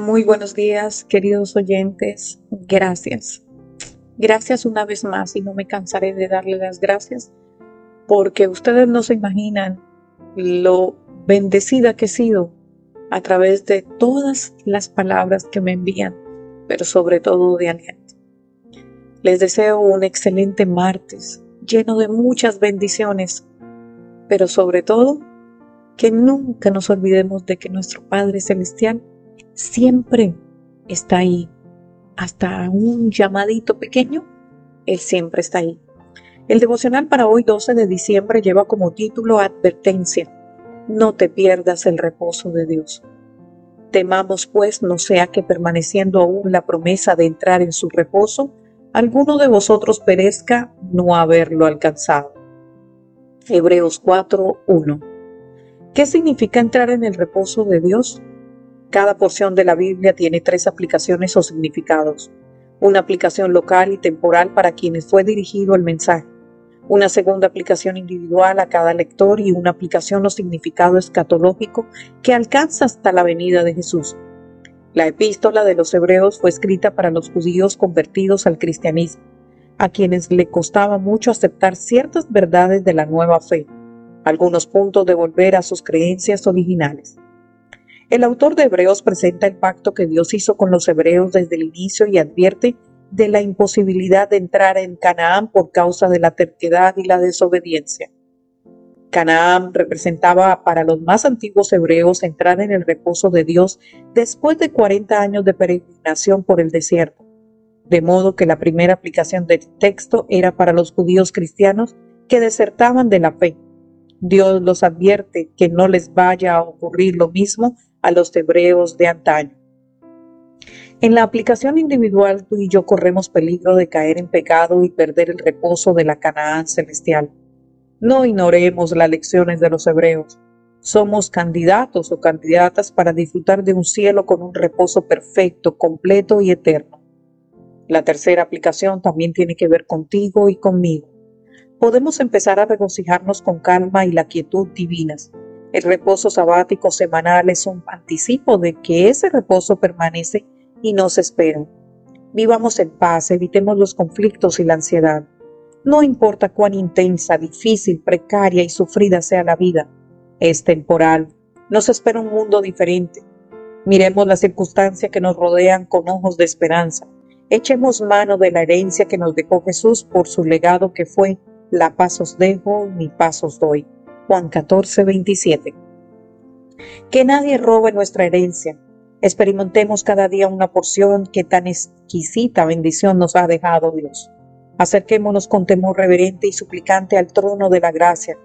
Muy buenos días, queridos oyentes. Gracias. Gracias una vez más y no me cansaré de darle las gracias porque ustedes no se imaginan lo bendecida que he sido a través de todas las palabras que me envían, pero sobre todo de aliento. Les deseo un excelente martes lleno de muchas bendiciones, pero sobre todo que nunca nos olvidemos de que nuestro Padre Celestial siempre está ahí. Hasta un llamadito pequeño, Él siempre está ahí. El devocional para hoy 12 de diciembre lleva como título Advertencia. No te pierdas el reposo de Dios. Temamos pues no sea que permaneciendo aún la promesa de entrar en su reposo, alguno de vosotros perezca no haberlo alcanzado. Hebreos 4:1 ¿Qué significa entrar en el reposo de Dios? Cada porción de la Biblia tiene tres aplicaciones o significados. Una aplicación local y temporal para quienes fue dirigido el mensaje una segunda aplicación individual a cada lector y una aplicación o significado escatológico que alcanza hasta la venida de Jesús. La epístola de los hebreos fue escrita para los judíos convertidos al cristianismo, a quienes le costaba mucho aceptar ciertas verdades de la nueva fe, algunos puntos de volver a sus creencias originales. El autor de Hebreos presenta el pacto que Dios hizo con los hebreos desde el inicio y advierte de la imposibilidad de entrar en Canaán por causa de la terquedad y la desobediencia. Canaán representaba para los más antiguos hebreos entrar en el reposo de Dios después de 40 años de peregrinación por el desierto, de modo que la primera aplicación del texto era para los judíos cristianos que desertaban de la fe. Dios los advierte que no les vaya a ocurrir lo mismo a los hebreos de antaño. En la aplicación individual, tú y yo corremos peligro de caer en pecado y perder el reposo de la Canaán celestial. No ignoremos las lecciones de los hebreos. Somos candidatos o candidatas para disfrutar de un cielo con un reposo perfecto, completo y eterno. La tercera aplicación también tiene que ver contigo y conmigo. Podemos empezar a regocijarnos con calma y la quietud divinas. El reposo sabático semanal es un anticipo de que ese reposo permanece y nos esperan. Vivamos en paz, evitemos los conflictos y la ansiedad. No importa cuán intensa, difícil, precaria y sufrida sea la vida, es temporal. Nos espera un mundo diferente. Miremos las circunstancias que nos rodean con ojos de esperanza. Echemos mano de la herencia que nos dejó Jesús por su legado que fue, la paz os dejo, mi paz os doy. Juan 14, 27. Que nadie robe nuestra herencia, Experimentemos cada día una porción que tan exquisita bendición nos ha dejado Dios. Acerquémonos con temor reverente y suplicante al trono de la gracia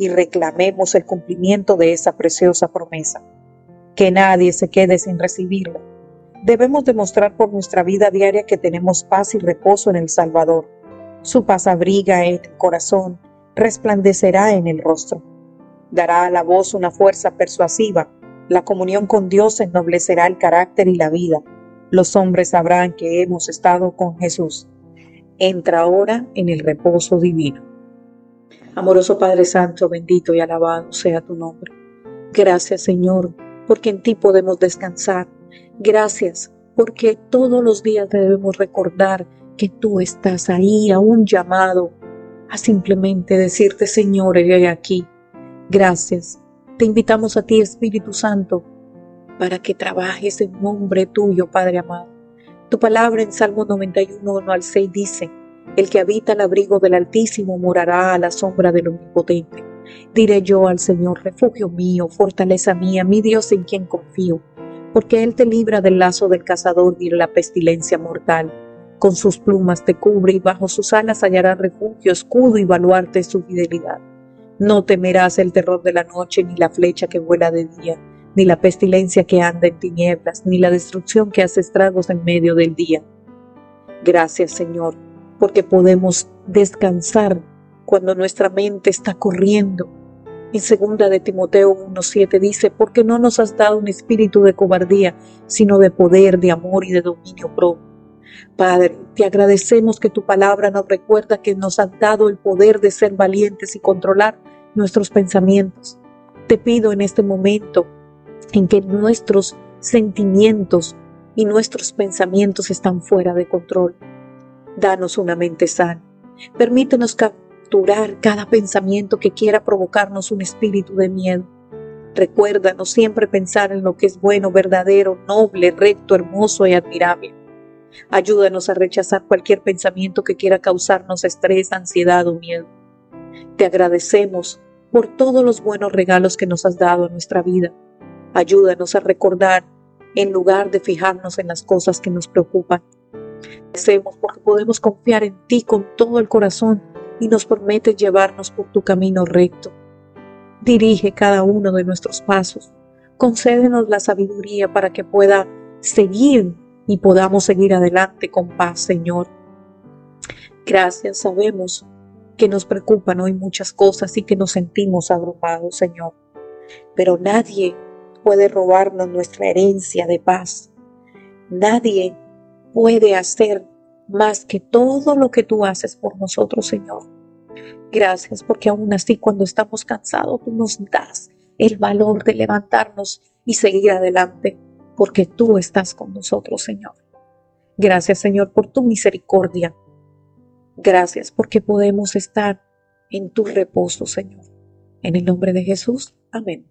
y reclamemos el cumplimiento de esa preciosa promesa. Que nadie se quede sin recibirla. Debemos demostrar por nuestra vida diaria que tenemos paz y reposo en el Salvador. Su paz abriga el corazón, resplandecerá en el rostro. Dará a la voz una fuerza persuasiva la comunión con Dios ennoblecerá el carácter y la vida. Los hombres sabrán que hemos estado con Jesús. Entra ahora en el reposo divino. Amoroso Padre Santo, bendito y alabado sea tu nombre. Gracias Señor, porque en ti podemos descansar. Gracias, porque todos los días debemos recordar que tú estás ahí a un llamado a simplemente decirte Señor, he aquí. Gracias te invitamos a ti, Espíritu Santo, para que trabajes en nombre tuyo, Padre amado. Tu palabra en Salmo 91, 1 al 6 dice, El que habita al abrigo del Altísimo morará a la sombra del Omnipotente. Diré yo al Señor, refugio mío, fortaleza mía, mi Dios en quien confío, porque Él te libra del lazo del cazador y de la pestilencia mortal. Con sus plumas te cubre y bajo sus alas hallará refugio, escudo y baluarte su fidelidad. No temerás el terror de la noche, ni la flecha que vuela de día, ni la pestilencia que anda en tinieblas, ni la destrucción que hace estragos en medio del día. Gracias, Señor, porque podemos descansar cuando nuestra mente está corriendo. En segunda de Timoteo 1:7 dice, porque no nos has dado un espíritu de cobardía, sino de poder, de amor y de dominio propio. Padre, te agradecemos que tu palabra nos recuerda que nos has dado el poder de ser valientes y controlar nuestros pensamientos. Te pido en este momento en que nuestros sentimientos y nuestros pensamientos están fuera de control. Danos una mente sana. Permítenos capturar cada pensamiento que quiera provocarnos un espíritu de miedo. Recuérdanos siempre pensar en lo que es bueno, verdadero, noble, recto, hermoso y admirable. Ayúdanos a rechazar cualquier pensamiento que quiera causarnos estrés, ansiedad o miedo. Te agradecemos por todos los buenos regalos que nos has dado en nuestra vida. Ayúdanos a recordar en lugar de fijarnos en las cosas que nos preocupan. Agradecemos porque podemos confiar en ti con todo el corazón y nos permite llevarnos por tu camino recto. Dirige cada uno de nuestros pasos. Concédenos la sabiduría para que pueda seguir y podamos seguir adelante con paz, Señor. Gracias, sabemos que nos preocupan hoy muchas cosas y que nos sentimos abrumados, Señor. Pero nadie puede robarnos nuestra herencia de paz. Nadie puede hacer más que todo lo que tú haces por nosotros, Señor. Gracias porque aún así cuando estamos cansados, tú nos das el valor de levantarnos y seguir adelante porque tú estás con nosotros, Señor. Gracias, Señor, por tu misericordia. Gracias porque podemos estar en tu reposo, Señor. En el nombre de Jesús. Amén.